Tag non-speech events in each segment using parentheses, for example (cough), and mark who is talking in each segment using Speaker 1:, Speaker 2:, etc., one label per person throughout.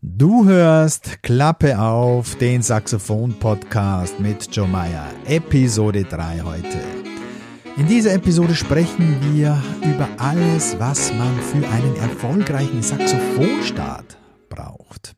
Speaker 1: Du hörst Klappe auf, den Saxophon-Podcast mit Joe Meyer, Episode 3 heute. In dieser Episode sprechen wir über alles, was man für einen erfolgreichen Saxophonstart braucht.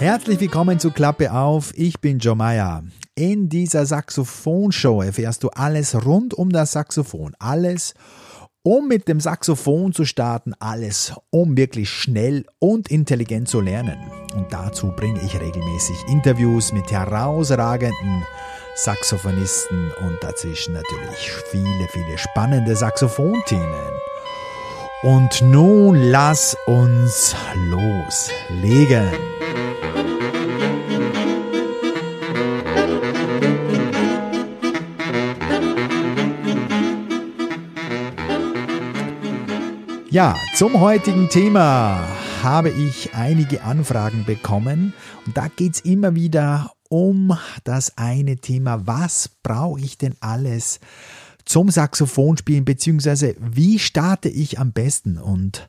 Speaker 1: Herzlich willkommen zu Klappe auf. Ich bin Joe Meyer. In dieser Saxophonshow erfährst du alles rund um das Saxophon. Alles, um mit dem Saxophon zu starten. Alles, um wirklich schnell und intelligent zu lernen. Und dazu bringe ich regelmäßig Interviews mit herausragenden Saxophonisten und dazwischen natürlich viele, viele spannende Saxophonthemen. Und nun lass uns loslegen. Ja, zum heutigen Thema habe ich einige Anfragen bekommen und da geht es immer wieder um das eine Thema, was brauche ich denn alles zum Saxophonspielen, beziehungsweise wie starte ich am besten? Und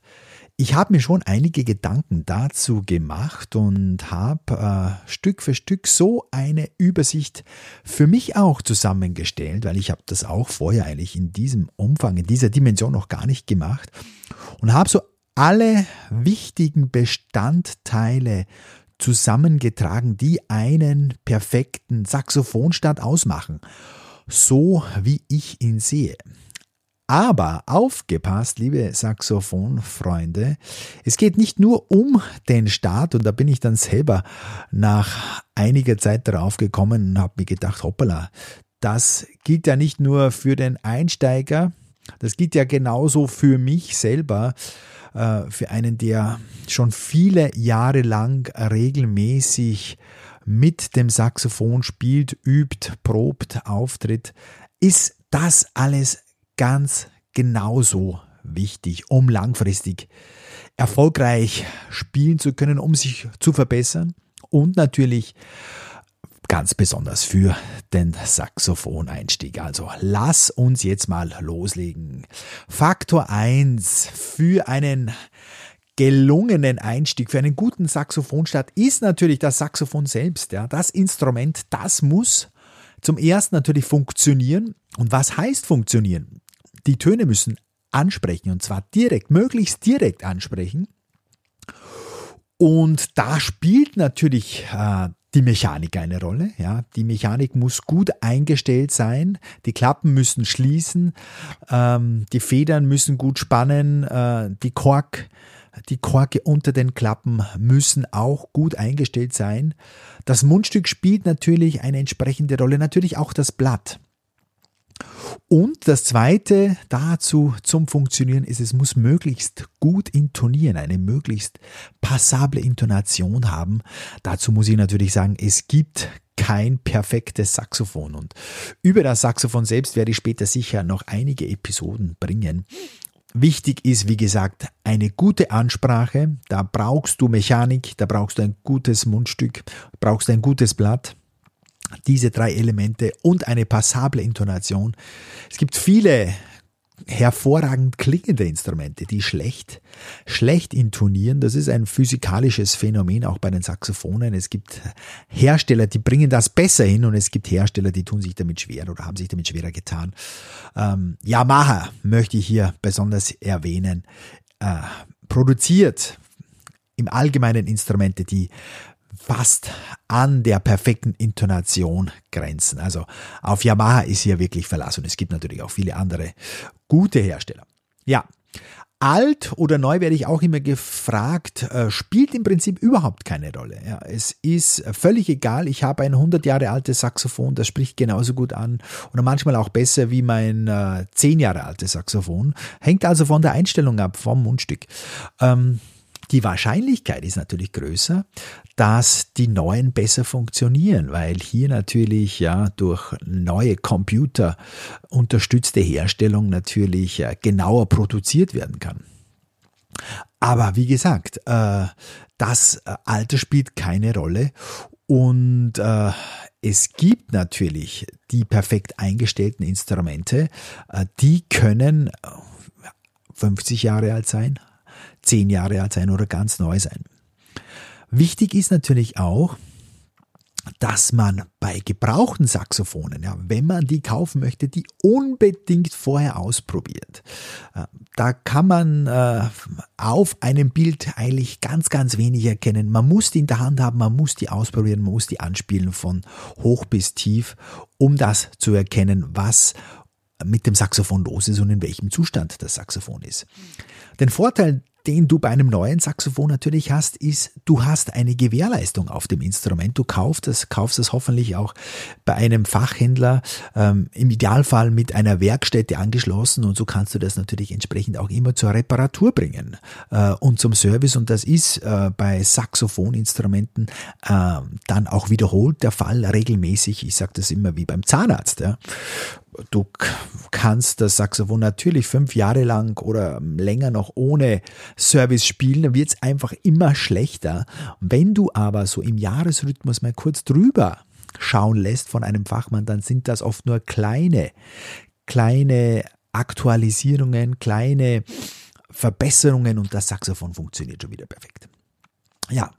Speaker 1: ich habe mir schon einige Gedanken dazu gemacht und habe äh, Stück für Stück so eine Übersicht für mich auch zusammengestellt, weil ich habe das auch vorher eigentlich in diesem Umfang, in dieser Dimension noch gar nicht gemacht und habe so alle wichtigen Bestandteile zusammengetragen, die einen perfekten Saxophonstand ausmachen, so wie ich ihn sehe. Aber aufgepasst, liebe Saxophonfreunde, es geht nicht nur um den Start und da bin ich dann selber nach einiger Zeit darauf gekommen und habe mir gedacht, hoppala, das gilt ja nicht nur für den Einsteiger, das gilt ja genauso für mich selber, äh, für einen, der schon viele Jahre lang regelmäßig mit dem Saxophon spielt, übt, probt, auftritt, ist das alles ganz genauso wichtig, um langfristig erfolgreich spielen zu können, um sich zu verbessern und natürlich ganz besonders für den Saxophoneinstieg. Also lass uns jetzt mal loslegen. Faktor 1 für einen gelungenen Einstieg, für einen guten Saxophonstart ist natürlich das Saxophon selbst. Ja. Das Instrument, das muss zum ersten natürlich funktionieren. Und was heißt funktionieren? die Töne müssen ansprechen und zwar direkt, möglichst direkt ansprechen. Und da spielt natürlich äh, die Mechanik eine Rolle. Ja, die Mechanik muss gut eingestellt sein. Die Klappen müssen schließen. Ähm, die Federn müssen gut spannen. Äh, die Kork, die Korke unter den Klappen müssen auch gut eingestellt sein. Das Mundstück spielt natürlich eine entsprechende Rolle. Natürlich auch das Blatt. Und das zweite dazu zum Funktionieren ist, es muss möglichst gut intonieren, eine möglichst passable Intonation haben. Dazu muss ich natürlich sagen, es gibt kein perfektes Saxophon. Und über das Saxophon selbst werde ich später sicher noch einige Episoden bringen. Wichtig ist, wie gesagt, eine gute Ansprache. Da brauchst du Mechanik, da brauchst du ein gutes Mundstück, brauchst ein gutes Blatt diese drei Elemente und eine passable Intonation. Es gibt viele hervorragend klingende Instrumente, die schlecht, schlecht intonieren. Das ist ein physikalisches Phänomen auch bei den Saxophonen. Es gibt Hersteller, die bringen das besser hin und es gibt Hersteller, die tun sich damit schwer oder haben sich damit schwerer getan. Ähm, Yamaha möchte ich hier besonders erwähnen. Äh, produziert im Allgemeinen Instrumente, die fast an der perfekten Intonation grenzen. Also auf Yamaha ist hier wirklich Verlass und es gibt natürlich auch viele andere gute Hersteller. Ja, alt oder neu werde ich auch immer gefragt, äh, spielt im Prinzip überhaupt keine Rolle. Ja, es ist völlig egal. Ich habe ein 100 Jahre altes Saxophon, das spricht genauso gut an oder manchmal auch besser wie mein äh, 10 Jahre altes Saxophon. Hängt also von der Einstellung ab, vom Mundstück. Ähm, die Wahrscheinlichkeit ist natürlich größer, dass die neuen besser funktionieren, weil hier natürlich ja durch neue Computer unterstützte Herstellung natürlich ja, genauer produziert werden kann. Aber wie gesagt, äh, das Alter spielt keine Rolle Und äh, es gibt natürlich die perfekt eingestellten Instrumente, äh, die können 50 Jahre alt sein, 10 Jahre alt sein oder ganz neu sein. Wichtig ist natürlich auch, dass man bei gebrauchten Saxophonen, ja, wenn man die kaufen möchte, die unbedingt vorher ausprobiert. Äh, da kann man äh, auf einem Bild eigentlich ganz, ganz wenig erkennen. Man muss die in der Hand haben, man muss die ausprobieren, man muss die anspielen von hoch bis tief, um das zu erkennen, was mit dem Saxophon los ist und in welchem Zustand das Saxophon ist. Den Vorteil den du bei einem neuen Saxophon natürlich hast, ist, du hast eine Gewährleistung auf dem Instrument. Du kaufst es, kaufst es hoffentlich auch bei einem Fachhändler, ähm, im Idealfall mit einer Werkstätte angeschlossen und so kannst du das natürlich entsprechend auch immer zur Reparatur bringen äh, und zum Service und das ist äh, bei Saxophoninstrumenten äh, dann auch wiederholt der Fall, regelmäßig. Ich sage das immer wie beim Zahnarzt. Ja du kannst das Saxophon natürlich fünf Jahre lang oder länger noch ohne Service spielen, dann wird es einfach immer schlechter. Wenn du aber so im Jahresrhythmus mal kurz drüber schauen lässt von einem Fachmann, dann sind das oft nur kleine, kleine Aktualisierungen, kleine Verbesserungen und das Saxophon funktioniert schon wieder perfekt. Ja,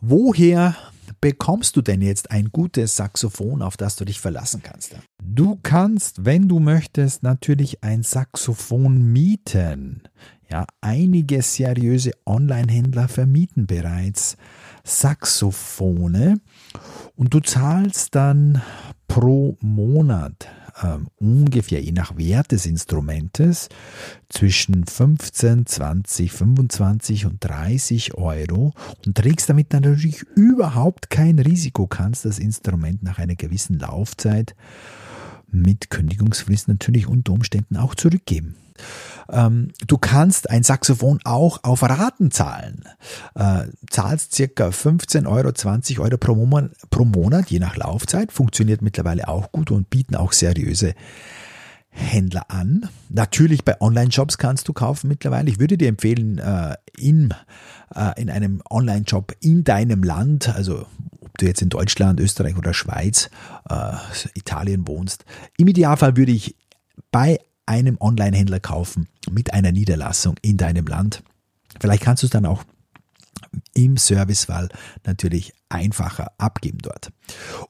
Speaker 1: woher bekommst du denn jetzt ein gutes Saxophon, auf das du dich verlassen kannst? Du kannst, wenn du möchtest, natürlich ein Saxophon mieten. Ja, einige seriöse Online-Händler vermieten bereits Saxophone und du zahlst dann pro Monat ähm, ungefähr je nach Wert des Instrumentes zwischen 15, 20, 25 und 30 Euro und trägst damit natürlich überhaupt kein Risiko, kannst das Instrument nach einer gewissen Laufzeit mit Kündigungsfrist natürlich unter Umständen auch zurückgeben. Ähm, du kannst ein Saxophon auch auf Raten zahlen. Äh, zahlst circa 15 Euro, 20 Euro pro Monat, pro Monat, je nach Laufzeit. Funktioniert mittlerweile auch gut und bieten auch seriöse Händler an. Natürlich bei Online-Shops kannst du kaufen mittlerweile. Ich würde dir empfehlen, äh, in, äh, in einem Online-Shop in deinem Land, also ob du jetzt in Deutschland, Österreich oder Schweiz, äh, Italien wohnst, im Idealfall würde ich bei einem Online-Händler kaufen mit einer Niederlassung in deinem Land. Vielleicht kannst du es dann auch im Servicefall natürlich einfacher abgeben dort.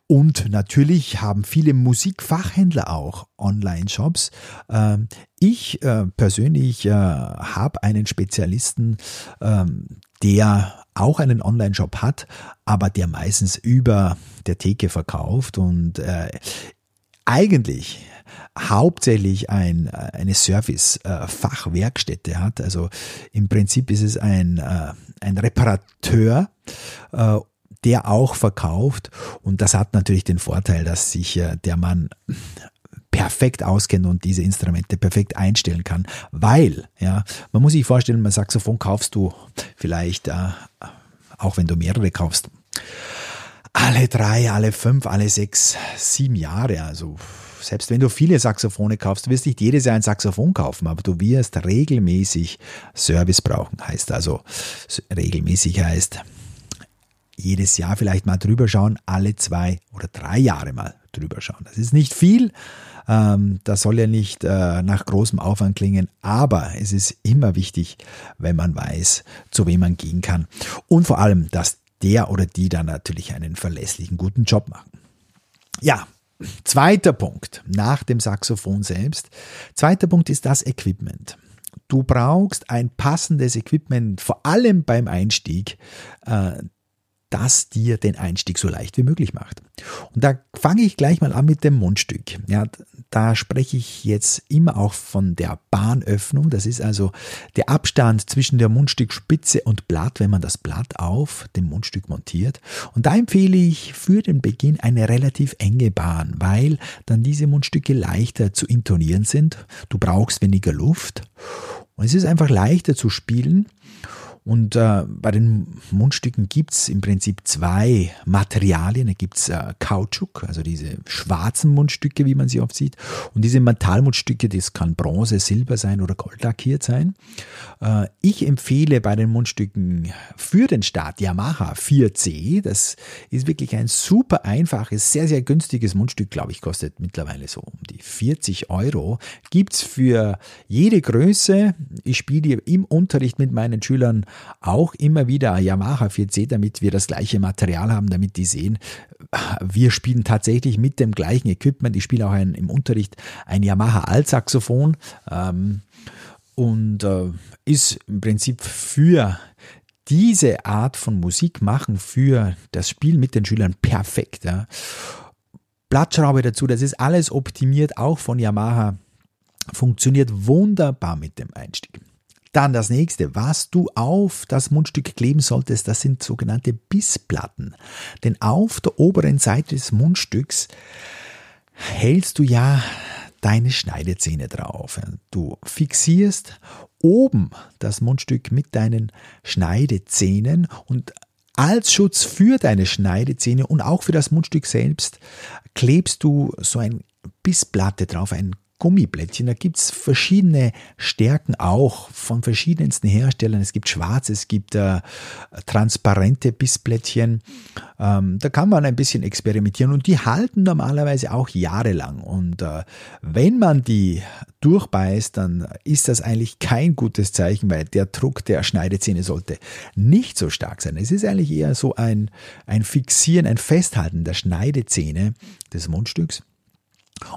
Speaker 1: Und natürlich haben viele Musikfachhändler auch Online-Shops. Ähm, ich äh, persönlich äh, habe einen Spezialisten, ähm, der auch einen Online-Shop hat, aber der meistens über der Theke verkauft und äh, eigentlich hauptsächlich ein, eine Service-Fachwerkstätte hat. Also im Prinzip ist es ein, äh, ein Reparateur, äh, der auch verkauft. Und das hat natürlich den Vorteil, dass sich äh, der Mann perfekt auskennt und diese Instrumente perfekt einstellen kann, weil, ja, man muss sich vorstellen, ein Saxophon kaufst du vielleicht, äh, auch wenn du mehrere kaufst, alle drei, alle fünf, alle sechs, sieben Jahre, also selbst wenn du viele Saxophone kaufst, wirst nicht jedes Jahr ein Saxophon kaufen, aber du wirst regelmäßig Service brauchen. Heißt also, regelmäßig heißt jedes Jahr vielleicht mal drüber schauen, alle zwei oder drei Jahre mal drüber schauen. Das ist nicht viel, ähm, das soll ja nicht äh, nach großem Aufwand klingen, aber es ist immer wichtig, wenn man weiß, zu wem man gehen kann. Und vor allem, dass der oder die dann natürlich einen verlässlichen, guten Job machen. Ja, Zweiter Punkt nach dem Saxophon selbst. Zweiter Punkt ist das Equipment. Du brauchst ein passendes Equipment, vor allem beim Einstieg, äh, das dir den Einstieg so leicht wie möglich macht. Und da fange ich gleich mal an mit dem Mundstück. Ja, da spreche ich jetzt immer auch von der Bahnöffnung. Das ist also der Abstand zwischen der Mundstückspitze und Blatt, wenn man das Blatt auf dem Mundstück montiert. Und da empfehle ich für den Beginn eine relativ enge Bahn, weil dann diese Mundstücke leichter zu intonieren sind. Du brauchst weniger Luft und es ist einfach leichter zu spielen. Und äh, bei den Mundstücken gibt's im Prinzip zwei Materialien. Da gibt's äh, Kautschuk, also diese schwarzen Mundstücke, wie man sie oft sieht. Und diese Metallmundstücke, das kann Bronze, Silber sein oder Gold lackiert sein. Äh, ich empfehle bei den Mundstücken für den Start Yamaha 4C. Das ist wirklich ein super einfaches, sehr, sehr günstiges Mundstück, glaube ich, kostet mittlerweile so um die 40 Euro. Gibt's für jede Größe. Ich spiele im Unterricht mit meinen Schülern auch immer wieder Yamaha 4C, damit wir das gleiche Material haben, damit die sehen, wir spielen tatsächlich mit dem gleichen Equipment. Ich spiele auch ein, im Unterricht ein Yamaha Altsaxophon ähm, und äh, ist im Prinzip für diese Art von Musik machen, für das Spiel mit den Schülern perfekt. Ja. Blattschraube dazu, das ist alles optimiert, auch von Yamaha. Funktioniert wunderbar mit dem Einstieg. Dann das nächste, was du auf das Mundstück kleben solltest, das sind sogenannte Bissplatten. Denn auf der oberen Seite des Mundstücks hältst du ja deine Schneidezähne drauf. Du fixierst oben das Mundstück mit deinen Schneidezähnen und als Schutz für deine Schneidezähne und auch für das Mundstück selbst klebst du so ein Bissplatte drauf, ein Gummiblättchen. Da gibt es verschiedene Stärken auch von verschiedensten Herstellern. Es gibt schwarz, es gibt äh, transparente Bissblättchen. Ähm, da kann man ein bisschen experimentieren und die halten normalerweise auch jahrelang. Und äh, wenn man die durchbeißt, dann ist das eigentlich kein gutes Zeichen, weil der Druck der Schneidezähne sollte nicht so stark sein. Es ist eigentlich eher so ein, ein Fixieren, ein Festhalten der Schneidezähne des Mundstücks.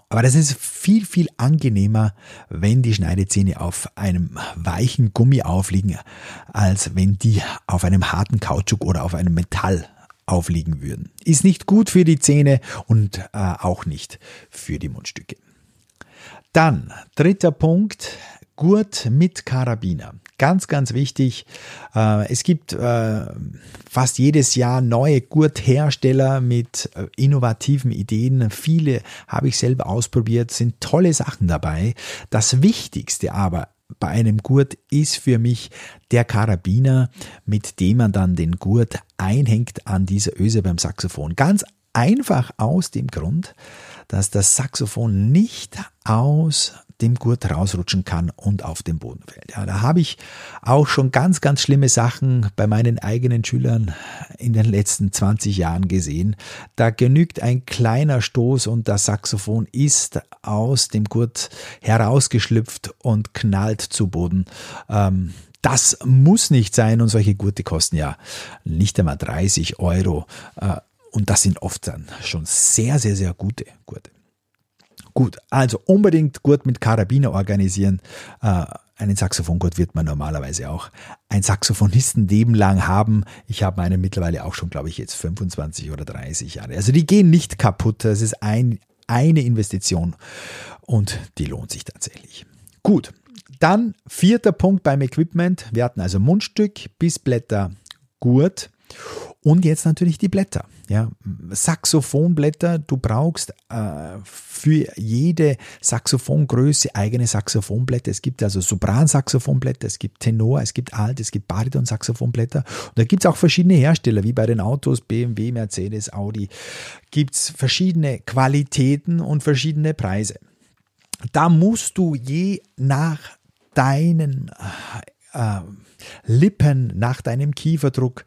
Speaker 1: Aber das ist viel, viel angenehmer, wenn die Schneidezähne auf einem weichen Gummi aufliegen, als wenn die auf einem harten Kautschuk oder auf einem Metall aufliegen würden. Ist nicht gut für die Zähne und äh, auch nicht für die Mundstücke. Dann, dritter Punkt, Gurt mit Karabiner. Ganz, ganz wichtig. Äh, es gibt äh, fast jedes Jahr neue Gurthersteller mit äh, innovativen Ideen. Viele habe ich selber ausprobiert, sind tolle Sachen dabei. Das Wichtigste aber bei einem Gurt ist für mich der Karabiner, mit dem man dann den Gurt einhängt an dieser Öse beim Saxophon. Ganz einfach aus dem Grund, dass das Saxophon nicht aus dem Gurt rausrutschen kann und auf den Boden fällt. Ja, da habe ich auch schon ganz, ganz schlimme Sachen bei meinen eigenen Schülern in den letzten 20 Jahren gesehen. Da genügt ein kleiner Stoß und das Saxophon ist aus dem Gurt herausgeschlüpft und knallt zu Boden. Ähm, das muss nicht sein und solche Gurte kosten ja nicht einmal 30 Euro. Äh, und das sind oft dann schon sehr, sehr, sehr gute Gurte. Gut, also unbedingt Gurt mit Karabiner organisieren. Äh, einen Saxophongurt wird man normalerweise auch ein Saxophonistenleben lang haben. Ich habe meine mittlerweile auch schon, glaube ich, jetzt 25 oder 30 Jahre. Also die gehen nicht kaputt. Das ist ein, eine Investition und die lohnt sich tatsächlich. Gut, dann vierter Punkt beim Equipment. Wir hatten also Mundstück, Bissblätter, Gurt und jetzt natürlich die Blätter. Ja, Saxophonblätter, du brauchst äh, für jede Saxophongröße eigene Saxophonblätter. Es gibt also Sopran-Saxophonblätter, es gibt Tenor, es gibt Alt, es gibt Bariton-Saxophonblätter. Und da gibt es auch verschiedene Hersteller, wie bei den Autos, BMW, Mercedes, Audi, gibt es verschiedene Qualitäten und verschiedene Preise. Da musst du je nach deinen äh, Lippen, nach deinem Kieferdruck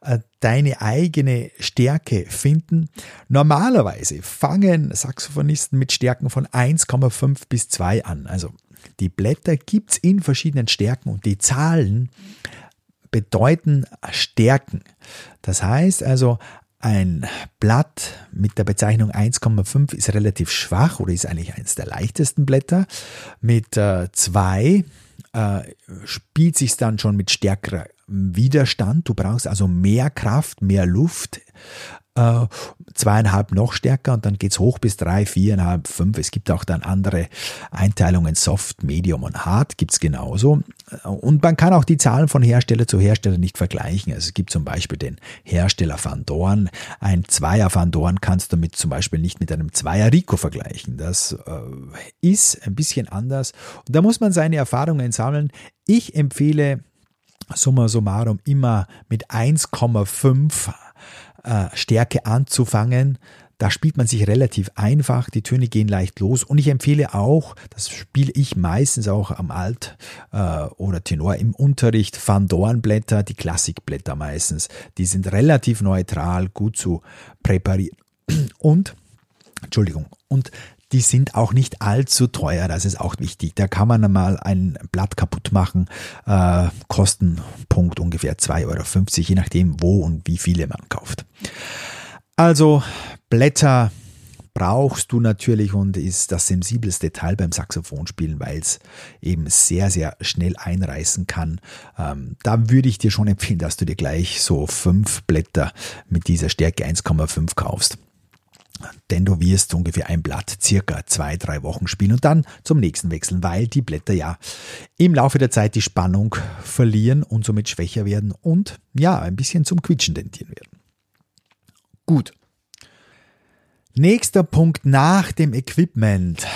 Speaker 1: äh, deine eigene Stärke finden. Normalerweise fangen Saxophonisten mit Stärken von 1,5 bis 2 an. Also die Blätter gibt es in verschiedenen Stärken und die Zahlen bedeuten Stärken. Das heißt also, ein Blatt mit der Bezeichnung 1,5 ist relativ schwach oder ist eigentlich eines der leichtesten Blätter. Mit 2 äh, spielt sich dann schon mit stärkerer Widerstand. Du brauchst also mehr Kraft, mehr Luft äh, zweieinhalb noch stärker und dann geht's hoch bis drei, viereinhalb, fünf. Es gibt auch dann andere Einteilungen, Soft, Medium und Hard gibt's genauso. Und man kann auch die Zahlen von Hersteller zu Hersteller nicht vergleichen. Also es gibt zum Beispiel den Hersteller Van Dorn. Ein Zweier Van Dorn kannst du mit zum Beispiel nicht mit einem Zweier Rico vergleichen. Das äh, ist ein bisschen anders. Und da muss man seine Erfahrungen sammeln. Ich empfehle summa summarum immer mit 1,5 äh, Stärke anzufangen. Da spielt man sich relativ einfach, die Töne gehen leicht los und ich empfehle auch, das spiele ich meistens auch am Alt- äh, oder Tenor im Unterricht, Van Dornblätter, die Klassikblätter meistens. Die sind relativ neutral, gut zu präparieren. Und, Entschuldigung, und die sind auch nicht allzu teuer, das ist auch wichtig. Da kann man mal ein Blatt kaputt machen, äh, Kostenpunkt ungefähr 2,50 Euro, je nachdem wo und wie viele man kauft. Also Blätter brauchst du natürlich und ist das sensibelste Teil beim Saxophonspielen, weil es eben sehr, sehr schnell einreißen kann. Ähm, da würde ich dir schon empfehlen, dass du dir gleich so fünf Blätter mit dieser Stärke 1,5 kaufst. Denn du wirst ungefähr ein Blatt circa zwei, drei Wochen spielen und dann zum nächsten wechseln, weil die Blätter ja im Laufe der Zeit die Spannung verlieren und somit schwächer werden und ja, ein bisschen zum Quietschen tendieren werden. Gut. Nächster Punkt nach dem Equipment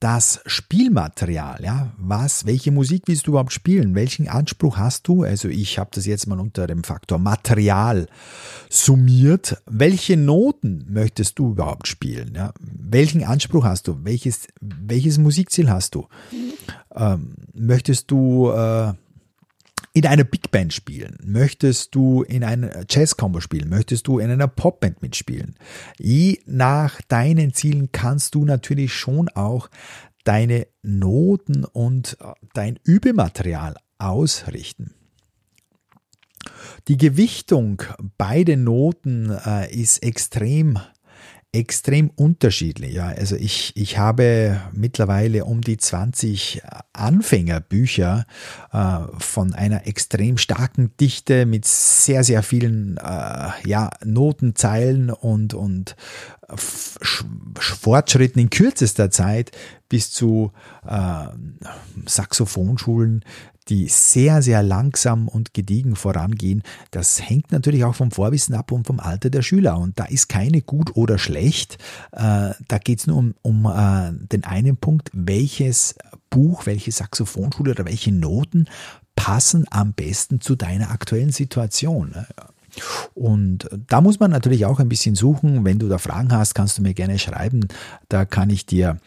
Speaker 1: das Spielmaterial, ja, was, welche Musik willst du überhaupt spielen? Welchen Anspruch hast du? Also ich habe das jetzt mal unter dem Faktor Material summiert. Welche Noten möchtest du überhaupt spielen? Ja? Welchen Anspruch hast du? Welches, welches Musikziel hast du? Ähm, möchtest du äh, in einer Big Band spielen? Möchtest du in einer Jazz-Combo spielen? Möchtest du in einer Popband mitspielen? Je nach deinen Zielen kannst du natürlich schon auch deine Noten und äh, dein Übematerial ausrichten. Die Gewichtung bei den Noten äh, ist extrem extrem unterschiedlich. Ja, also ich, ich habe mittlerweile um die 20 Anfängerbücher äh, von einer extrem starken Dichte mit sehr, sehr vielen äh, ja, Notenzeilen und, und Fortschritten in kürzester Zeit bis zu äh, Saxophonschulen, die sehr, sehr langsam und gediegen vorangehen. Das hängt natürlich auch vom Vorwissen ab und vom Alter der Schüler. Und da ist keine gut oder schlecht. Äh, da geht es nur um, um äh, den einen Punkt, welches Buch, welche Saxophonschule oder welche Noten passen am besten zu deiner aktuellen Situation. Und da muss man natürlich auch ein bisschen suchen. Wenn du da Fragen hast, kannst du mir gerne schreiben. Da kann ich dir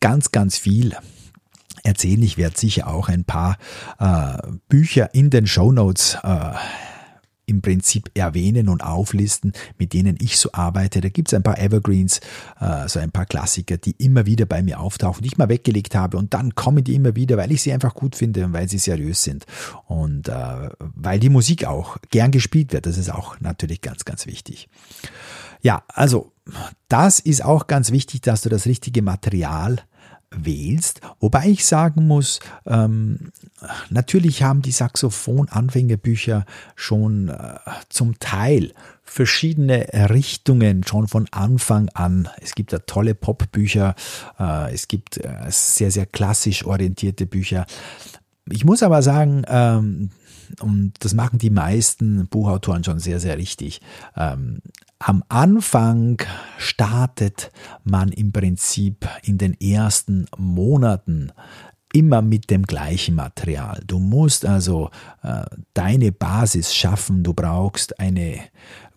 Speaker 1: ganz, ganz viel erzählen. Ich werde sicher auch ein paar äh, Bücher in den Show Notes äh, im Prinzip erwähnen und auflisten, mit denen ich so arbeite. Da gibt es ein paar Evergreens, äh, so ein paar Klassiker, die immer wieder bei mir auftauchen, die ich mal weggelegt habe und dann kommen die immer wieder, weil ich sie einfach gut finde und weil sie seriös sind und äh, weil die Musik auch gern gespielt wird. Das ist auch natürlich ganz, ganz wichtig. Ja, also das ist auch ganz wichtig, dass du das richtige Material wählst. Wobei ich sagen muss, ähm, natürlich haben die Saxophon-Anfängerbücher schon äh, zum Teil verschiedene Richtungen schon von Anfang an. Es gibt da tolle Popbücher, äh, es gibt äh, sehr, sehr klassisch orientierte Bücher. Ich muss aber sagen, ähm, und das machen die meisten Buchautoren schon sehr, sehr richtig. Ähm, am Anfang startet man im Prinzip in den ersten Monaten immer mit dem gleichen Material. Du musst also äh, deine Basis schaffen. Du brauchst eine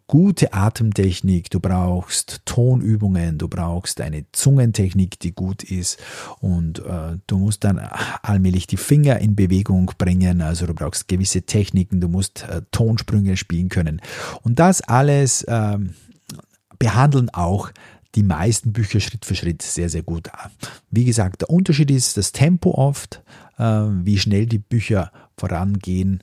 Speaker 1: gute Atemtechnik, du brauchst Tonübungen, du brauchst eine Zungentechnik, die gut ist und äh, du musst dann allmählich die Finger in Bewegung bringen, also du brauchst gewisse Techniken, du musst äh, Tonsprünge spielen können und das alles äh, behandeln auch die meisten Bücher Schritt für Schritt sehr, sehr gut. Wie gesagt, der Unterschied ist das Tempo oft, äh, wie schnell die Bücher vorangehen.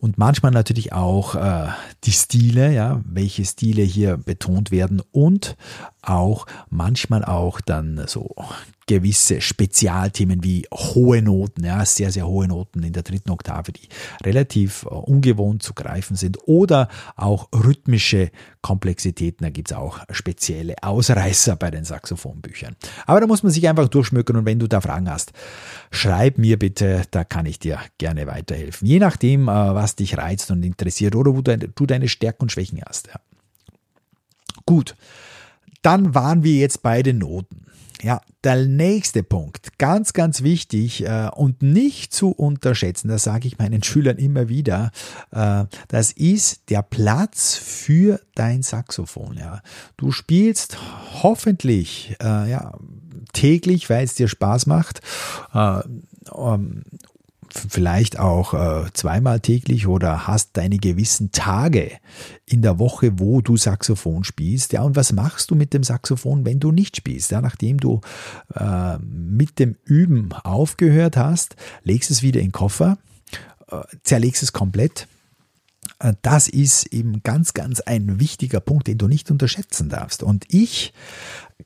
Speaker 1: Und manchmal natürlich auch äh, die Stile, ja, welche Stile hier betont werden und auch manchmal auch dann so gewisse Spezialthemen wie hohe Noten, ja, sehr, sehr hohe Noten in der dritten Oktave, die relativ äh, ungewohnt zu greifen sind oder auch rhythmische Komplexitäten, da gibt es auch spezielle Ausreißer bei den Saxophonbüchern. Aber da muss man sich einfach durchschmücken und wenn du da Fragen hast, schreib mir bitte, da kann ich dir gerne weiterhelfen. Je nachdem, äh, was dich reizt und interessiert oder wo du deine Stärken und Schwächen hast. Ja. Gut, dann waren wir jetzt bei den Noten. Ja, der nächste Punkt, ganz, ganz wichtig äh, und nicht zu unterschätzen, das sage ich meinen Schülern immer wieder, äh, das ist der Platz für dein Saxophon. Ja. Du spielst hoffentlich äh, ja, täglich, weil es dir Spaß macht. Äh, um, vielleicht auch äh, zweimal täglich oder hast deine gewissen Tage in der Woche, wo du Saxophon spielst. Ja, und was machst du mit dem Saxophon, wenn du nicht spielst? Ja, nachdem du äh, mit dem Üben aufgehört hast, legst es wieder in den Koffer, äh, zerlegst es komplett. Äh, das ist eben ganz, ganz ein wichtiger Punkt, den du nicht unterschätzen darfst. Und ich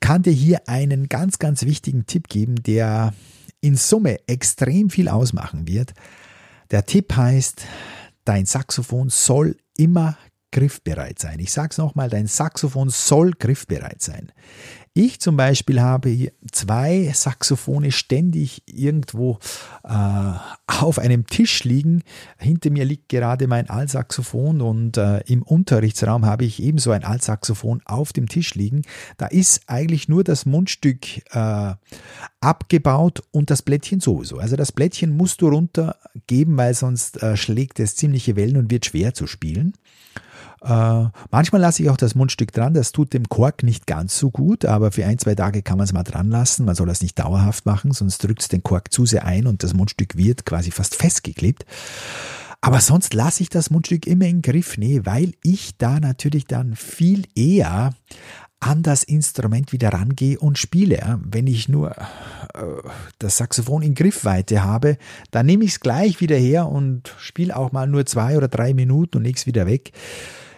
Speaker 1: kann dir hier einen ganz, ganz wichtigen Tipp geben, der in Summe extrem viel ausmachen wird. Der Tipp heißt, dein Saxophon soll immer griffbereit sein. Ich sage es nochmal, dein Saxophon soll griffbereit sein. Ich zum Beispiel habe zwei Saxophone ständig irgendwo äh, auf einem Tisch liegen. Hinter mir liegt gerade mein Altsaxophon und äh, im Unterrichtsraum habe ich ebenso ein Altsaxophon auf dem Tisch liegen. Da ist eigentlich nur das Mundstück äh, abgebaut und das Blättchen sowieso. Also das Blättchen musst du runtergeben, weil sonst äh, schlägt es ziemliche Wellen und wird schwer zu spielen. Äh, manchmal lasse ich auch das Mundstück dran, das tut dem Kork nicht ganz so gut, aber für ein, zwei Tage kann man es mal dran lassen. Man soll das nicht dauerhaft machen, sonst drückt es den Kork zu sehr ein und das Mundstück wird quasi fast festgeklebt. Aber sonst lasse ich das Mundstück immer in Griff, nee, weil ich da natürlich dann viel eher an das Instrument wieder rangehe und spiele. Wenn ich nur äh, das Saxophon in Griffweite habe, dann nehme ich es gleich wieder her und spiele auch mal nur zwei oder drei Minuten und leg's wieder weg.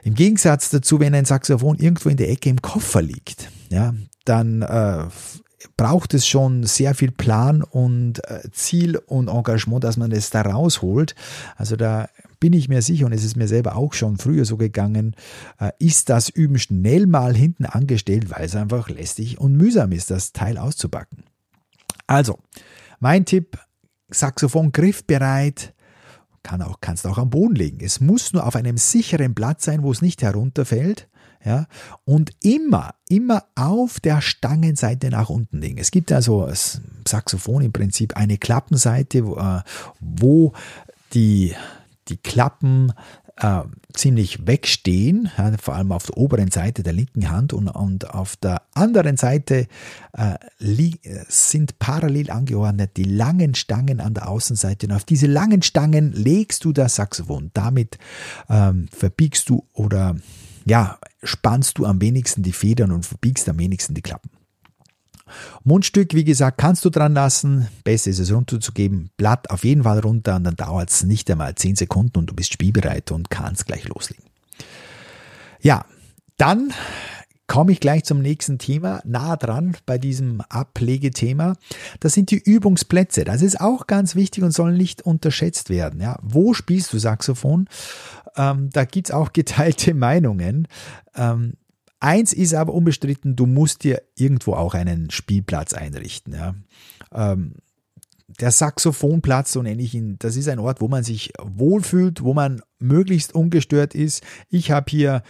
Speaker 1: Im Gegensatz dazu, wenn ein Saxophon irgendwo in der Ecke im Koffer liegt, ja, dann äh, braucht es schon sehr viel Plan und äh, Ziel und Engagement, dass man es da rausholt. Also da bin ich mir sicher, und es ist mir selber auch schon früher so gegangen, äh, ist das Üben schnell mal hinten angestellt, weil es einfach lästig und mühsam ist, das Teil auszupacken. Also, mein Tipp, Saxophon griffbereit, kann auch, kannst auch am Boden legen. Es muss nur auf einem sicheren Platz sein, wo es nicht herunterfällt. Ja, und immer, immer auf der Stangenseite nach unten legen. Es gibt also das Saxophon im Prinzip eine Klappenseite, wo, äh, wo die, die Klappen äh, ziemlich wegstehen, ja, vor allem auf der oberen Seite der linken Hand und, und auf der anderen Seite äh, sind parallel angeordnet die langen Stangen an der Außenseite und auf diese langen Stangen legst du das Saxophon. Damit ähm, verbiegst du oder ja, spannst du am wenigsten die Federn und verbiegst am wenigsten die Klappen. Mundstück, wie gesagt, kannst du dran lassen. Besser ist es runterzugeben. Blatt auf jeden Fall runter und dann dauert es nicht einmal 10 Sekunden und du bist spielbereit und kannst gleich loslegen. Ja, dann komme ich gleich zum nächsten Thema, nah dran bei diesem Ablegethema. Das sind die Übungsplätze. Das ist auch ganz wichtig und soll nicht unterschätzt werden. Ja, wo spielst du Saxophon? Ähm, da es auch geteilte (laughs) Meinungen. Ähm, Eins ist aber unbestritten, du musst dir irgendwo auch einen Spielplatz einrichten. Ja. Ähm, der Saxophonplatz, so nenne ich ihn, das ist ein Ort, wo man sich wohlfühlt, wo man möglichst ungestört ist. Ich habe hier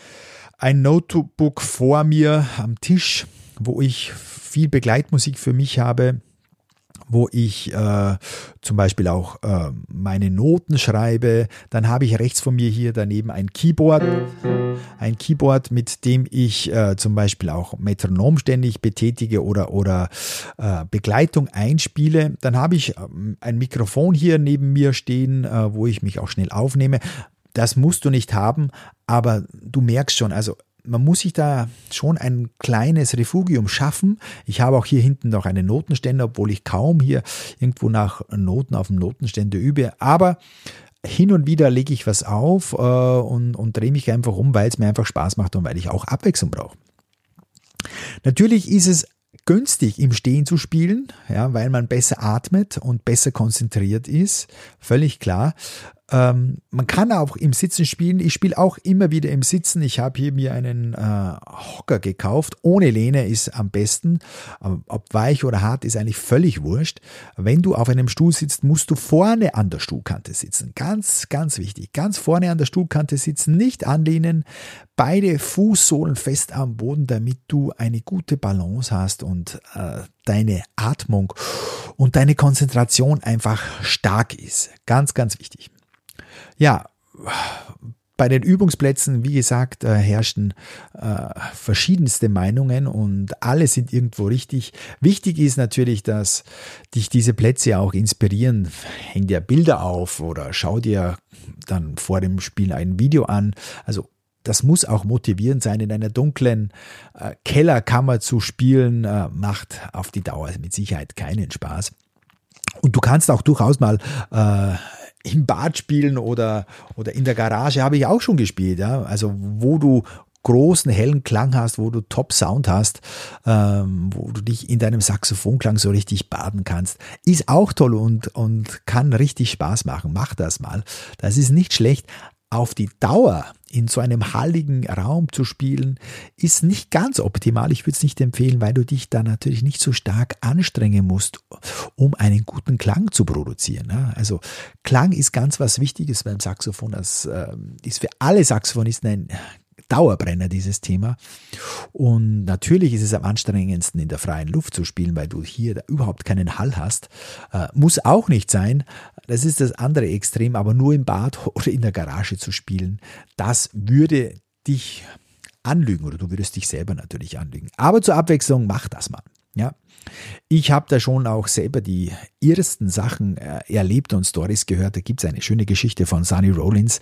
Speaker 1: ein Notebook vor mir am Tisch, wo ich viel Begleitmusik für mich habe wo ich äh, zum Beispiel auch äh, meine Noten schreibe. Dann habe ich rechts von mir hier daneben ein Keyboard, ein Keyboard, mit dem ich äh, zum Beispiel auch Metronom ständig betätige oder, oder äh, Begleitung einspiele. Dann habe ich ähm, ein Mikrofon hier neben mir stehen, äh, wo ich mich auch schnell aufnehme. Das musst du nicht haben, aber du merkst schon, also man muss sich da schon ein kleines Refugium schaffen. Ich habe auch hier hinten noch einen Notenständer, obwohl ich kaum hier irgendwo nach Noten auf dem Notenständer übe. Aber hin und wieder lege ich was auf äh, und, und drehe mich einfach um, weil es mir einfach Spaß macht und weil ich auch Abwechslung brauche. Natürlich ist es günstig im Stehen zu spielen, ja, weil man besser atmet und besser konzentriert ist, völlig klar. Äh, Ähm, man kann auch im Sitzen spielen. Ich spiele auch immer wieder im Sitzen. Ich habe hier mir einen äh, Hocker gekauft. Ohne Lehne ist am besten. Ob weich oder hart ist eigentlich völlig wurscht. Wenn du auf einem Stuhl sitzt, musst du vorne an der Stuhlkante sitzen. Ganz, ganz wichtig. Ganz vorne an der Stuhlkante sitzen, nicht anlehnen. Beide Fußsohlen fest am Boden, damit du eine gute Balance hast und äh, deine Atmung und deine Konzentration einfach stark ist. Ganz, ganz wichtig. Ja, bei den Übungsplätzen, wie gesagt, äh, herrschen äh, verschiedenste Meinungen und alle sind irgendwo richtig. Wichtig ist natürlich, dass dich diese Plätze auch inspirieren. Häng dir Bilder auf oder schau dir dann vor dem Spiel ein Video an. Also das muss auch motivierend sein, in einer dunklen äh, Kellerkammer zu spielen, äh, macht auf die Dauer mit Sicherheit keinen Spaß. Und du kannst auch durchaus mal äh, im Bad spielen oder, oder in der Garage habe ich auch schon gespielt, ja. Also wo du großen, hellen Klang hast, wo du Top-Sound hast, ähm, wo du dich in deinem Saxophonklang so richtig baden kannst, ist auch toll und, und kann richtig Spaß machen. Mach das mal. Das ist nicht schlecht. Auf die Dauer in so einem halligen Raum zu spielen, ist nicht ganz optimal. Ich würde es nicht empfehlen, weil du dich da natürlich nicht so stark anstrengen musst, um einen guten Klang zu produzieren. Also Klang ist ganz was Wichtiges beim Saxophon. Das ähm, ist für alle Saxophonisten ein Dauerbrenner, dieses Thema. Und natürlich ist es am anstrengendsten, in der freien Luft zu spielen, weil du hier überhaupt keinen Hall hast. Äh, muss auch nicht sein. Das ist das andere Extrem, aber nur im Bad (laughs) oder in der Garage zu spielen, das würde dich anlügen oder du würdest dich selber natürlich anlügen. Aber zur Abwechslung mach das mal. Ja, ich habe da schon auch selber die ersten Sachen äh, erlebt und Stories gehört. Da gibt es eine schöne Geschichte von Sonny Rollins.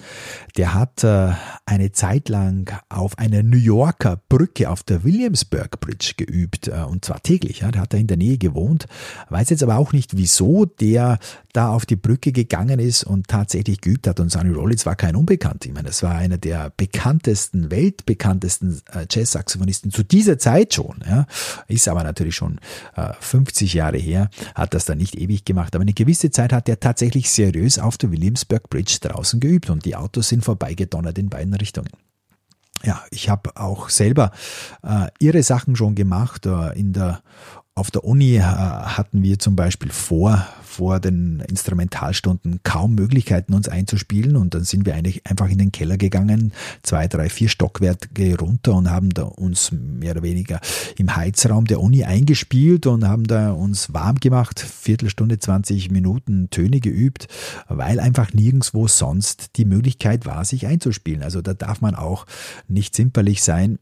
Speaker 1: Der hat äh, eine Zeit lang auf einer New Yorker Brücke auf der Williamsburg Bridge geübt äh, und zwar täglich. Ja. Der hat da in der Nähe gewohnt. Weiß jetzt aber auch nicht, wieso der da auf die Brücke gegangen ist und tatsächlich geübt hat. Und Sonny Rollins war kein Unbekannt. Ich meine, das war einer der bekanntesten, weltbekanntesten äh, Jazz-Saxophonisten zu dieser Zeit schon. Ja. Ist aber natürlich schon 50 äh, Jahre her, hat das dann nicht ewig gemacht, aber eine gewisse Zeit hat er tatsächlich seriös auf der Williamsburg Bridge draußen geübt und die Autos sind vorbeigedonnert in beiden Richtungen. Ja, ich habe auch selber äh, irre Sachen schon gemacht. Äh, in der auf der Uni äh, hatten wir zum Beispiel vor, vor den Instrumentalstunden kaum Möglichkeiten, uns einzuspielen. Und dann sind wir eigentlich einfach in den Keller gegangen, zwei, drei, vier Stockwerke runter und haben da uns mehr oder weniger im Heizraum der Uni eingespielt und haben da uns warm gemacht, Viertelstunde, 20 Minuten Töne geübt, weil einfach nirgendwo sonst die Möglichkeit war, sich einzuspielen. Also da darf man auch nicht zimperlich sein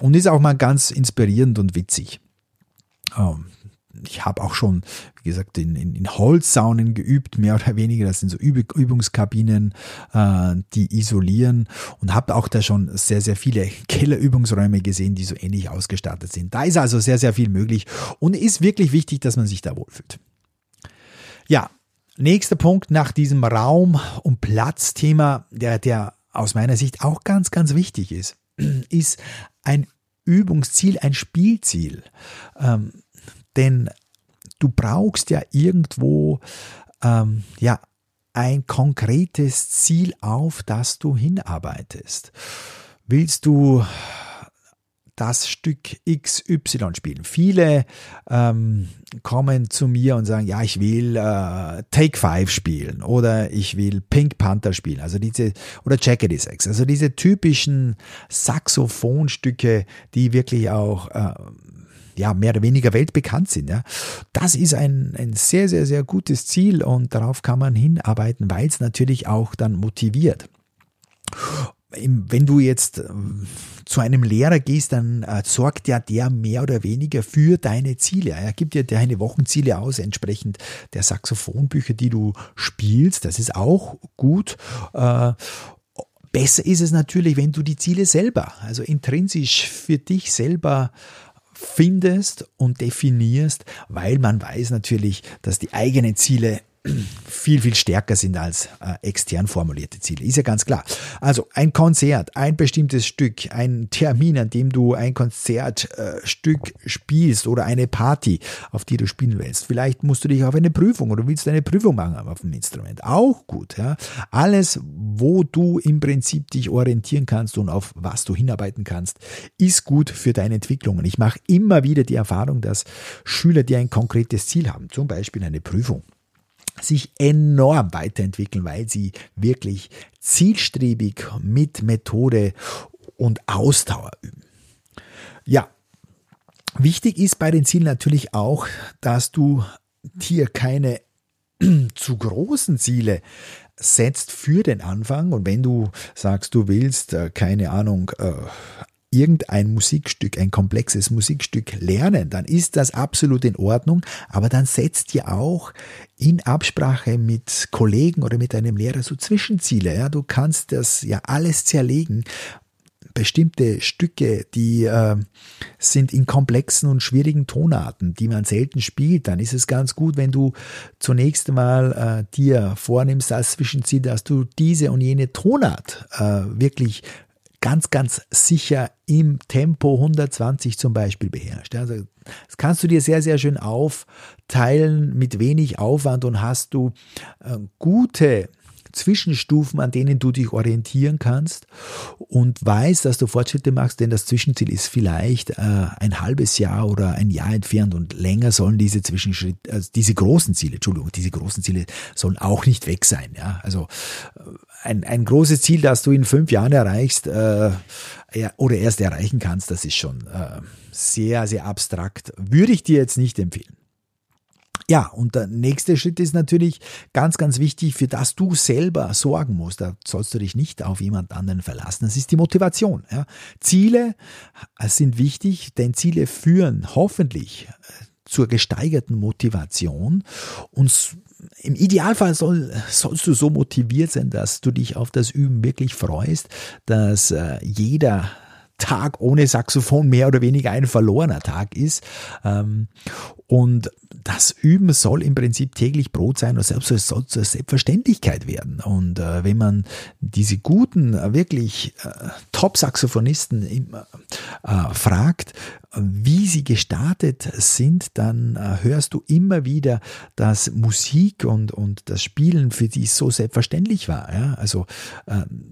Speaker 1: und ist auch mal ganz inspirierend und witzig. Ähm, ich habe auch schon, wie gesagt, in, in, in Holzsaunen geübt, mehr oder weniger. Das sind so Üb Übungskabinen, äh, die isolieren und habe auch da schon sehr, sehr viele (laughs) Kellerübungsräume gesehen, die so ähnlich ausgestattet sind. Da ist also sehr, sehr viel möglich und ist wirklich wichtig, dass man sich da wohlfühlt. Ja, nächster Punkt nach diesem Raum- und Platzthema, der, der aus meiner Sicht auch ganz, ganz wichtig ist, (clears throat) ist ein Übungsziel, ein Spielziel. Ähm, denn du brauchst ja irgendwo ähm, ja ein konkretes Ziel, auf das du hinarbeitest. Willst du das Stück XY spielen. Viele ähm, kommen zu mir und sagen, ja, ich will äh, Take Five spielen oder ich will Pink Panther spielen, also diese oder Jaggedy Sex, also diese typischen Saxophonstücke, die wirklich auch äh, ja, mehr oder weniger weltbekannt sind. Ja. Das ist ein, ein sehr, sehr, sehr gutes Ziel und darauf kann man hinarbeiten, weil es natürlich auch dann motiviert wenn du jetzt äh, zu einem Lehrer gehst, dann äh, sorgt ja der mehr oder weniger für deine Ziele. Er gibt dir deine Wochenziele aus, entsprechend der Saxophonbücher, die du spielst. Das ist auch gut. Äh, besser ist es natürlich, wenn du die Ziele selber, also intrinsisch für dich selber findest und definierst, weil man weiß natürlich, dass die eigenen Ziele viel, viel stärker sind als äh, extern formulierte Ziele. Ist ja ganz klar. Also ein Konzert, ein bestimmtes Stück, ein Termin, an dem du ein Konzertstück äh, spielst oder eine Party, auf die du spielen willst. Vielleicht musst du dich auf eine Prüfung oder willst eine Prüfung machen auf dem Instrument. Auch gut. Ja. Alles, wo du im Prinzip dich orientieren kannst und auf was du hinarbeiten kannst, ist gut für deine Entwicklung. Und ich mache immer wieder die Erfahrung, dass Schüler, die ein konkretes Ziel haben, zum Beispiel eine Prüfung, sich enorm weiterentwickeln, weil sie wirklich zielstrebig mit Methode und Ausdauer üben. Ja, wichtig ist bei den Zielen natürlich auch, dass du dir keine (clears throat) zu großen Ziele setzt für den Anfang. Und wenn du sagst, du willst, äh, keine Ahnung, äh, irgendein Musikstück, ein komplexes Musikstück lernen, dann ist das absolut in Ordnung, aber dann setzt ihr auch in Absprache mit Kollegen oder mit einem Lehrer so Zwischenziele. Ja, du kannst das ja alles zerlegen. Bestimmte Stücke, die äh, sind in komplexen und schwierigen Tonarten, die man selten spielt, dann ist es ganz gut, wenn du zunächst mal äh, dir vornimmst als Zwischenziel, dass du diese und jene Tonart äh, wirklich ganz, ganz sicher im Tempo 120 zum Beispiel beherrscht. Also das kannst du dir sehr, sehr schön aufteilen mit wenig Aufwand und hast du äh, gute Zwischenstufen, an denen du dich orientieren kannst und weißt, dass du Fortschritte machst, denn das Zwischenziel ist vielleicht äh, ein halbes Jahr oder ein Jahr entfernt und länger sollen diese Zwischenschritte, also diese großen Ziele, Entschuldigung, diese großen Ziele sollen auch nicht weg sein. Ja? Also äh, ein, ein großes Ziel, das du in fünf Jahren erreichst äh, oder erst erreichen kannst, das ist schon äh, sehr, sehr abstrakt. Würde ich dir jetzt nicht empfehlen. Ja, und der nächste Schritt ist natürlich ganz, ganz wichtig, für das du selber sorgen musst. Da sollst du dich nicht auf jemand anderen verlassen. Das ist die Motivation. Ja. Ziele äh, sind wichtig, denn Ziele führen hoffentlich äh, zur gesteigerten Motivation und im Idealfall soll, sollst du so motiviert sein, dass du dich auf das Üben wirklich freust, dass äh, jeder Tag ohne Saxophon mehr oder weniger ein verlorener Tag ist. Ähm, und das Üben soll im Prinzip täglich Brot sein und selbst es soll zur Selbstverständlichkeit werden. Und äh, wenn man diese guten, wirklich äh, Top-Saxophonisten äh, fragt, wie sie gestartet sind, dann hörst du immer wieder, dass Musik und, und das Spielen für die so selbstverständlich war. Ja? Also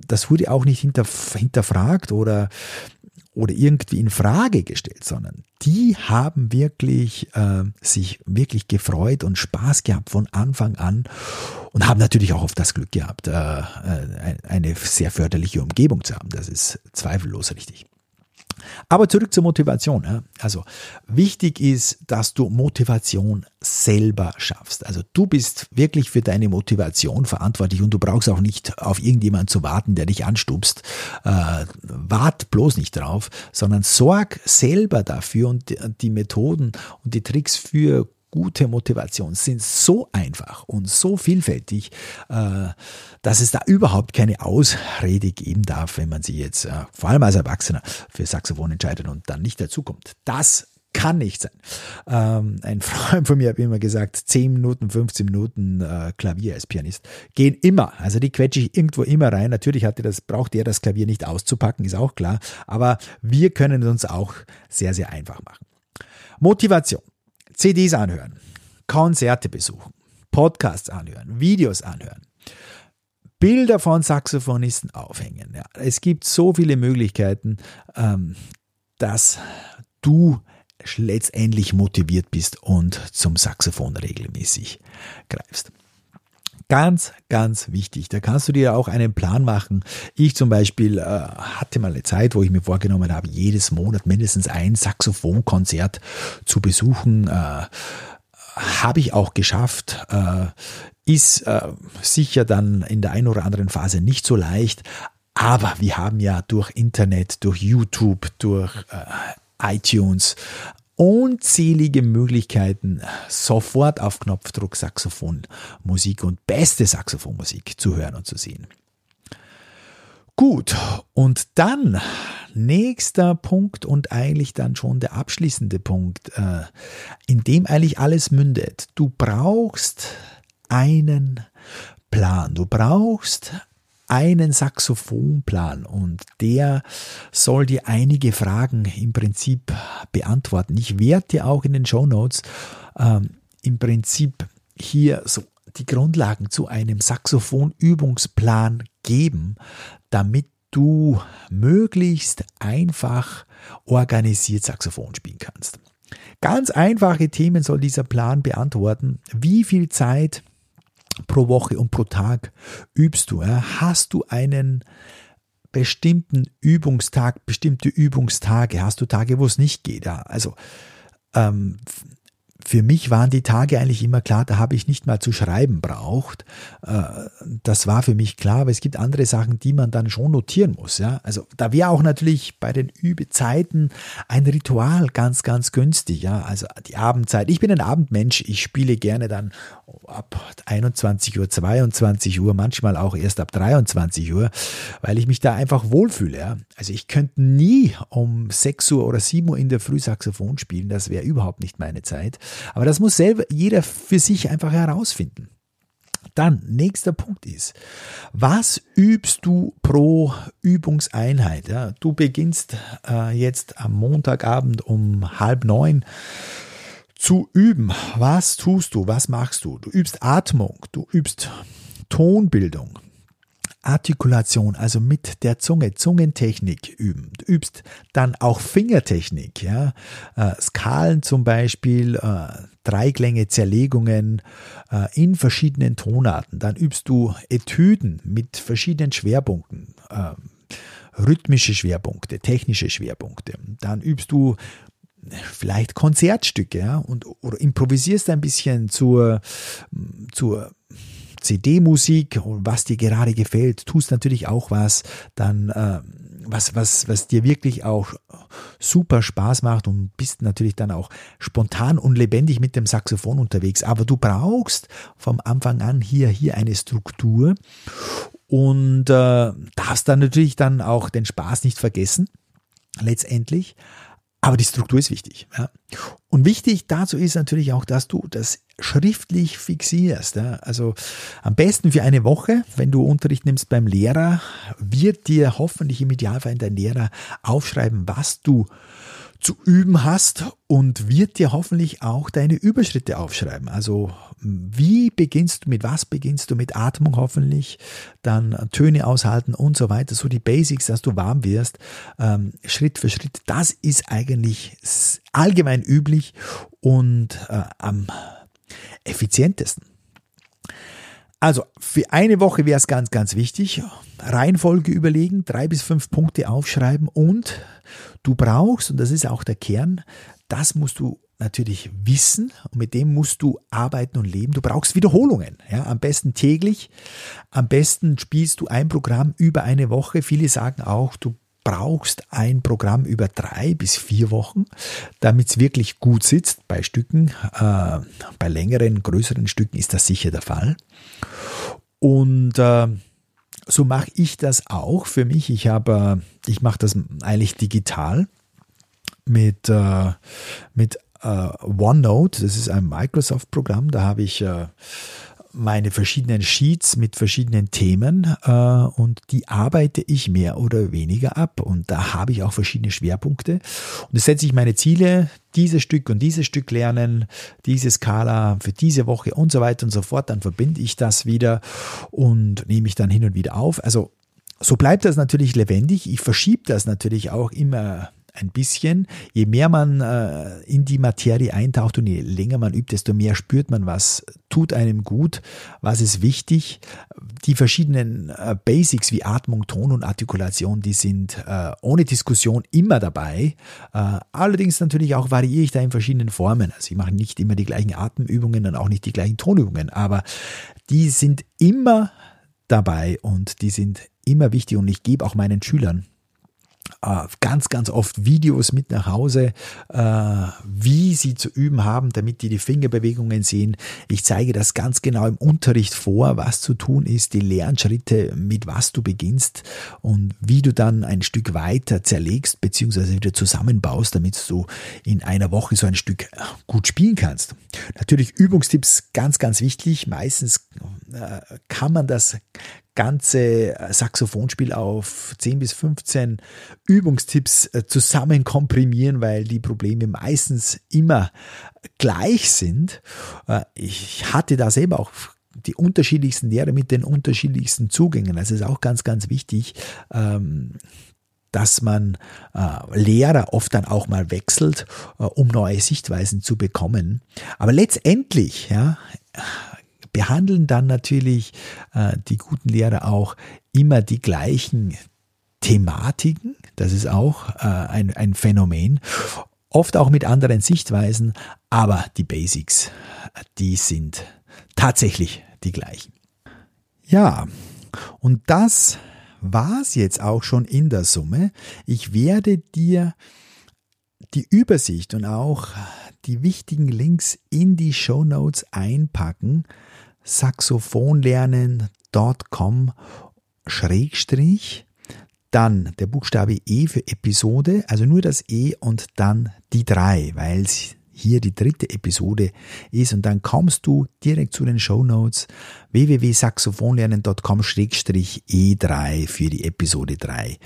Speaker 1: das wurde auch nicht hinter, hinterfragt oder oder irgendwie in Frage gestellt, sondern die haben wirklich äh, sich wirklich gefreut und Spaß gehabt von Anfang an und haben natürlich auch auf das Glück gehabt, äh, äh eine sehr förderliche Umgebung zu haben. Das ist zweifellos richtig. Aber zurück zur Motivation. Also wichtig ist, dass du Motivation selber schaffst. Also du bist wirklich für deine Motivation verantwortlich und du brauchst auch nicht auf irgendjemanden zu warten, der dich anstupst. Äh, wart bloß nicht drauf, sondern sorg selber dafür und die Methoden und die Tricks für gute Motivation sind so einfach und so vielfältig, äh, dass es da überhaupt keine Ausrede geben darf, wenn man sich jetzt äh, vor allem als Erwachsener für Saxophon entscheidet und dann nicht dazukommt. Das kann nicht sein. Ähm, ein (laughs) Freund von mir hat immer gesagt, 10 Minuten, 15 Minuten äh, Klavier als Pianist gehen immer. Also die quetsche ich irgendwo immer rein. Natürlich hatte das, braucht er das Klavier nicht auszupacken, ist auch klar. Aber wir können es uns auch sehr, sehr einfach machen. Motivation. CDs anhören, Konzerte besuchen, Podcasts anhören, Videos anhören, Bilder von Saxophonisten aufhängen. Ja, es gibt so viele Möglichkeiten, ähm, dass du letztendlich motiviert bist und zum Saxophon regelmäßig greifst. Ganz, ganz wichtig. Da kannst du dir auch einen Plan machen. Ich zum Beispiel äh, hatte mal eine Zeit, wo ich mir vorgenommen habe, jedes Monat mindestens ein Saxophonkonzert zu besuchen. Äh, habe ich auch geschafft. Äh, ist äh, sicher dann in der einen oder anderen Phase nicht so leicht. Aber wir haben ja durch Internet, durch YouTube, durch äh, iTunes unzählige Möglichkeiten, sofort auf Knopfdruck Saxophonmusik und beste Saxophonmusik zu hören und zu sehen. Gut, und dann nächster Punkt und eigentlich dann schon der abschließende Punkt, äh, in dem eigentlich alles mündet. Du brauchst einen Plan. Du brauchst einen Saxophonplan und der soll dir einige Fragen im Prinzip beantworten. Ich werde dir auch in den Show Notes ähm, im Prinzip hier so die Grundlagen zu einem Saxophonübungsplan geben, damit du möglichst einfach organisiert Saxophon spielen kannst. Ganz einfache Themen soll dieser Plan beantworten. Wie viel Zeit pro Woche und pro Tag übst du? Hast du einen bestimmten Übungstag, bestimmte Übungstage? Hast du Tage, wo es nicht geht? Also ähm, für mich waren die Tage eigentlich immer klar, da habe ich nicht mal zu schreiben braucht. Äh, das war für mich klar, aber es gibt andere Sachen, die man dann schon notieren muss. Also da wäre auch natürlich bei den Übezeiten ein Ritual ganz, ganz günstig. Also die Abendzeit. Ich bin ein Abendmensch. Ich spiele gerne dann ab 21 Uhr, 22 Uhr, manchmal auch erst ab 23 Uhr, weil ich mich da einfach wohlfühle. Ja? Also ich könnte nie um 6 Uhr oder 7 Uhr in der Früh Saxophon spielen. Das wäre überhaupt nicht meine Zeit. Aber das muss selber jeder für sich einfach herausfinden. Dann, nächster Punkt ist, was übst du pro Übungseinheit? Ja, du beginnst äh, jetzt am Montagabend um halb neun zu üben. Was tust du? Was machst du? Du übst Atmung, du übst Tonbildung, Artikulation, also mit der Zunge, Zungentechnik üben. Du übst dann auch Fingertechnik, ja, äh, Skalen zum Beispiel, äh, Dreiklänge, Zerlegungen äh, in verschiedenen Tonarten. Dann übst du Etüden mit verschiedenen Schwerpunkten, äh, rhythmische Schwerpunkte, technische Schwerpunkte. Dann übst du vielleicht Konzertstücke ja, und oder improvisierst ein bisschen zur, zur CD-Musik und was dir gerade gefällt, tust natürlich auch was, dann äh, was, was, was dir wirklich auch super Spaß macht und bist natürlich dann auch spontan und lebendig mit dem Saxophon unterwegs. Aber du brauchst vom Anfang an hier, hier eine Struktur und äh, darfst dann natürlich dann auch den Spaß nicht vergessen, letztendlich. Aber die Struktur ist wichtig. Ja. Und wichtig dazu ist natürlich auch, dass du das schriftlich fixierst. Ja. Also am besten für eine Woche, wenn du Unterricht nimmst beim Lehrer, wird dir hoffentlich im Idealfall dein Lehrer aufschreiben, was du zu üben hast und wird dir hoffentlich auch deine Überschritte aufschreiben. Also wie beginnst du, mit was beginnst du, mit Atmung hoffentlich, dann Töne aushalten und so weiter, so die Basics, dass du warm wirst, ähm, Schritt für Schritt. Das ist eigentlich allgemein üblich und äh, am effizientesten. Also für eine Woche wäre es ganz, ganz wichtig. Reihenfolge überlegen, drei bis fünf Punkte aufschreiben und du brauchst, und das ist auch der Kern, das musst du natürlich wissen und mit dem musst du arbeiten und leben. Du brauchst Wiederholungen, ja, am besten täglich. Am besten spielst du ein Programm über eine Woche. Viele sagen auch, du brauchst ein Programm über drei bis vier Wochen, damit es wirklich gut sitzt. Bei Stücken, äh, bei längeren, größeren Stücken ist das sicher der Fall. Und äh, so mache ich das auch für mich. Ich äh, ich mache das eigentlich digital mit, äh, mit äh, OneNote. Das ist ein Microsoft-Programm. Da habe ich äh, meine verschiedenen Sheets mit verschiedenen Themen äh, und die arbeite ich mehr oder weniger ab. Und da habe ich auch verschiedene Schwerpunkte. Und da setze ich meine Ziele, dieses Stück und dieses Stück lernen, diese Skala für diese Woche und so weiter und so fort. Dann verbinde ich das wieder und nehme ich dann hin und wieder auf. Also so bleibt das natürlich lebendig. Ich verschiebe das natürlich auch immer ein bisschen. Je mehr man äh, in die Materie eintaucht und je länger man übt, desto mehr spürt man, was tut einem gut, was ist wichtig. Die verschiedenen äh, Basics wie Atmung, Ton und Artikulation, die sind äh, ohne Diskussion immer dabei. Äh, allerdings natürlich auch variiere ich da in verschiedenen Formen. Also ich mache nicht immer die gleichen Atemübungen und auch nicht die gleichen Tonübungen, aber die sind immer dabei und die sind immer wichtig und ich gebe auch meinen Schülern ganz, ganz oft Videos mit nach Hause, äh, wie sie zu üben haben, damit die die Fingerbewegungen sehen. Ich zeige das ganz genau im Unterricht vor, was zu tun ist, die Lernschritte, mit was du beginnst und wie du dann ein Stück weiter zerlegst bzw. wieder zusammenbaust, damit du in einer Woche so ein Stück gut spielen kannst. Natürlich Übungstipps ganz, ganz wichtig. Meistens äh, kann man das ganze Saxophonspiel auf 10 bis 15 Übungstipps äh, zusammen komprimieren, weil die Probleme meistens immer gleich sind. Äh, ich hatte da selber auch die unterschiedlichsten Lehrer mit den unterschiedlichsten Zugängen. Das ist auch ganz, ganz wichtig, ähm, dass man äh, Lehrer oft dann auch mal wechselt, um neue Sichtweisen zu bekommen. Aber letztendlich, ja, behandeln dann natürlich äh, die guten Lehrer auch immer die gleichen Thematiken. Das ist auch äh, ein, ein Phänomen. Oft auch mit anderen Sichtweisen, aber die Basics, die sind tatsächlich die gleichen. Ja, und das war es jetzt auch schon in der Summe. Ich werde dir die Übersicht und auch die wichtigen Links in die Show Notes einpacken saxophonlernen.com Schrägstrich, dann der Buchstabe E für Episode, also nur das E und dann die drei, weil es hier die dritte Episode ist und dann kommst du direkt zu den Show Notes www.saxophonlernen.com E3 für die Episode 3,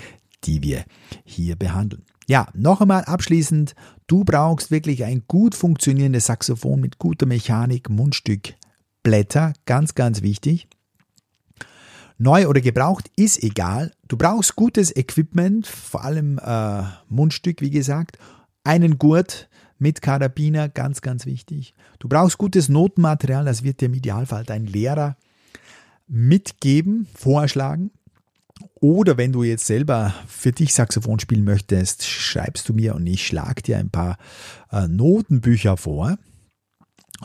Speaker 1: die wir hier behandeln. Ja, noch einmal abschließend, du brauchst wirklich ein gut funktionierendes Saxophon mit guter Mechanik, Mundstück, Blätter, ganz, ganz wichtig. Neu oder gebraucht ist egal. Du brauchst gutes Equipment, vor allem äh, Mundstück, wie gesagt, einen Gurt mit Karabiner, ganz, ganz wichtig. Du brauchst gutes Notenmaterial, das wird dir im Idealfall dein Lehrer mitgeben, vorschlagen. Oder wenn du jetzt selber für dich Saxophon spielen möchtest, schreibst du mir und ich schlage dir ein paar äh, Notenbücher vor.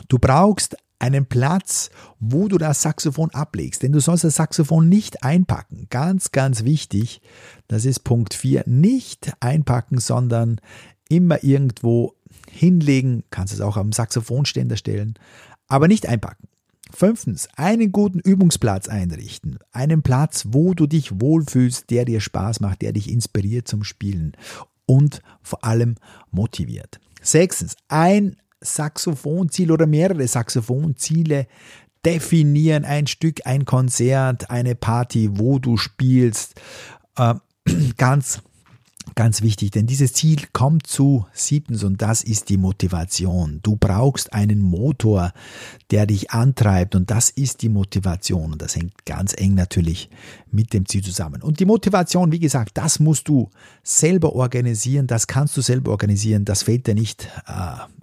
Speaker 1: Du brauchst einen Platz, wo du das Saxophon ablegst. Denn du sollst das Saxophon nicht einpacken. Ganz, ganz wichtig. Das ist Punkt 4. Nicht einpacken, sondern immer irgendwo hinlegen. Kannst es auch am Saxophonständer stellen. Aber nicht einpacken. Fünftens, einen guten Übungsplatz einrichten. Einen Platz, wo du dich wohlfühlst, der dir Spaß macht, der dich inspiriert zum Spielen und vor allem motiviert. Sechstens, ein Saxophonziel oder mehrere Saxophonziele definieren, ein Stück, ein Konzert, eine Party, wo du spielst. Äh, (clears throat) ganz Ganz wichtig, denn dieses Ziel kommt zu siebtens und das ist die Motivation. Du brauchst einen Motor, der dich antreibt und das ist die Motivation und das hängt ganz eng natürlich mit dem Ziel zusammen. Und die Motivation, wie gesagt, das musst du selber organisieren, das kannst du selber organisieren, das fällt dir nicht äh,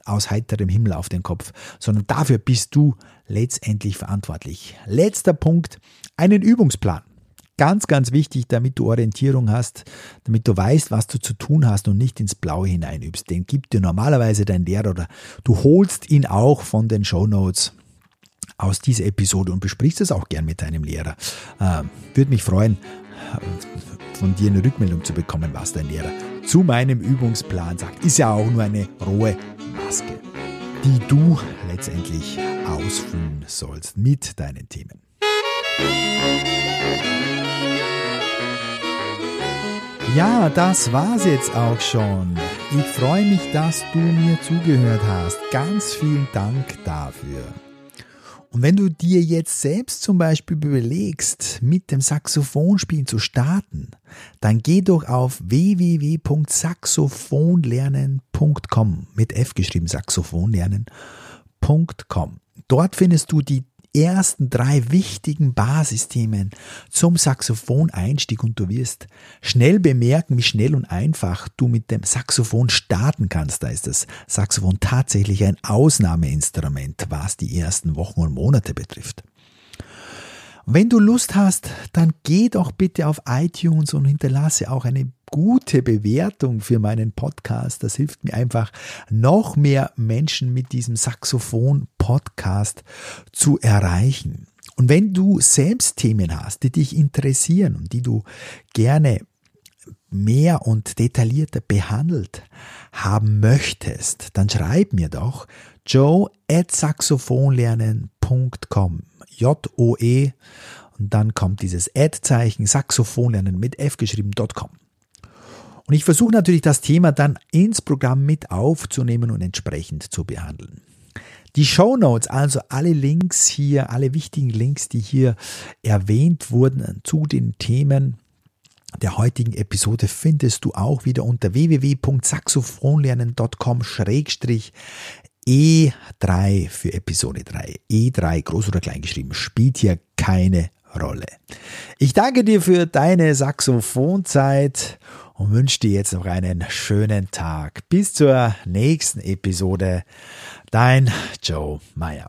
Speaker 1: aus heiterem Himmel auf den Kopf, sondern dafür bist du letztendlich verantwortlich. Letzter Punkt, einen Übungsplan. Ganz, ganz wichtig, damit du Orientierung hast, damit du weißt, was du zu tun hast und nicht ins Blaue hineinübst. Den gibt dir normalerweise dein Lehrer oder du holst ihn auch von den Show Notes aus dieser Episode und besprichst es auch gern mit deinem Lehrer. Äh, Würde mich freuen, von dir eine Rückmeldung zu bekommen, was dein Lehrer zu meinem Übungsplan sagt. Ist ja auch nur eine rohe Maske, die du letztendlich ausfüllen sollst mit deinen Themen. Ja, das war's jetzt auch schon. Ich freue mich, dass du mir zugehört hast. Ganz vielen Dank dafür. Und wenn du dir jetzt selbst zum Beispiel überlegst, mit dem Saxophonspielen zu starten, dann geh doch auf www.saxophonlernen.com mit F geschrieben, saxophonlernen.com. Dort findest du die ersten drei wichtigen Basisthemen zum Saxophon-Einstieg und du wirst schnell bemerken, wie schnell und einfach du mit dem Saxophon starten kannst. Da ist das Saxophon tatsächlich ein Ausnahmeinstrument, was die ersten Wochen und Monate betrifft. Wenn du Lust hast, dann geh doch bitte auf iTunes und hinterlasse auch eine gute Bewertung für meinen Podcast. Das hilft mir einfach, noch mehr Menschen mit diesem Saxophon-Podcast zu erreichen. Und wenn du selbst Themen hast, die dich interessieren und die du gerne mehr und detaillierter behandelt haben möchtest, dann schreib mir doch joe at saxophonlernen.com J-O-E und dann kommt dieses Ad-Zeichen Saxophonlernen mit F geschrieben.com. Und ich versuche natürlich das Thema dann ins Programm mit aufzunehmen und entsprechend zu behandeln. Die Show Notes, also alle Links hier, alle wichtigen Links, die hier erwähnt wurden zu den Themen der heutigen Episode findest du auch wieder unter www.saxophonlernen.com E3 für Episode 3. E3 groß oder klein geschrieben spielt hier keine Rolle. Ich danke dir für deine Saxophonzeit und wünsche dir jetzt noch einen schönen Tag. Bis zur nächsten Episode. Dein Joe Meyer.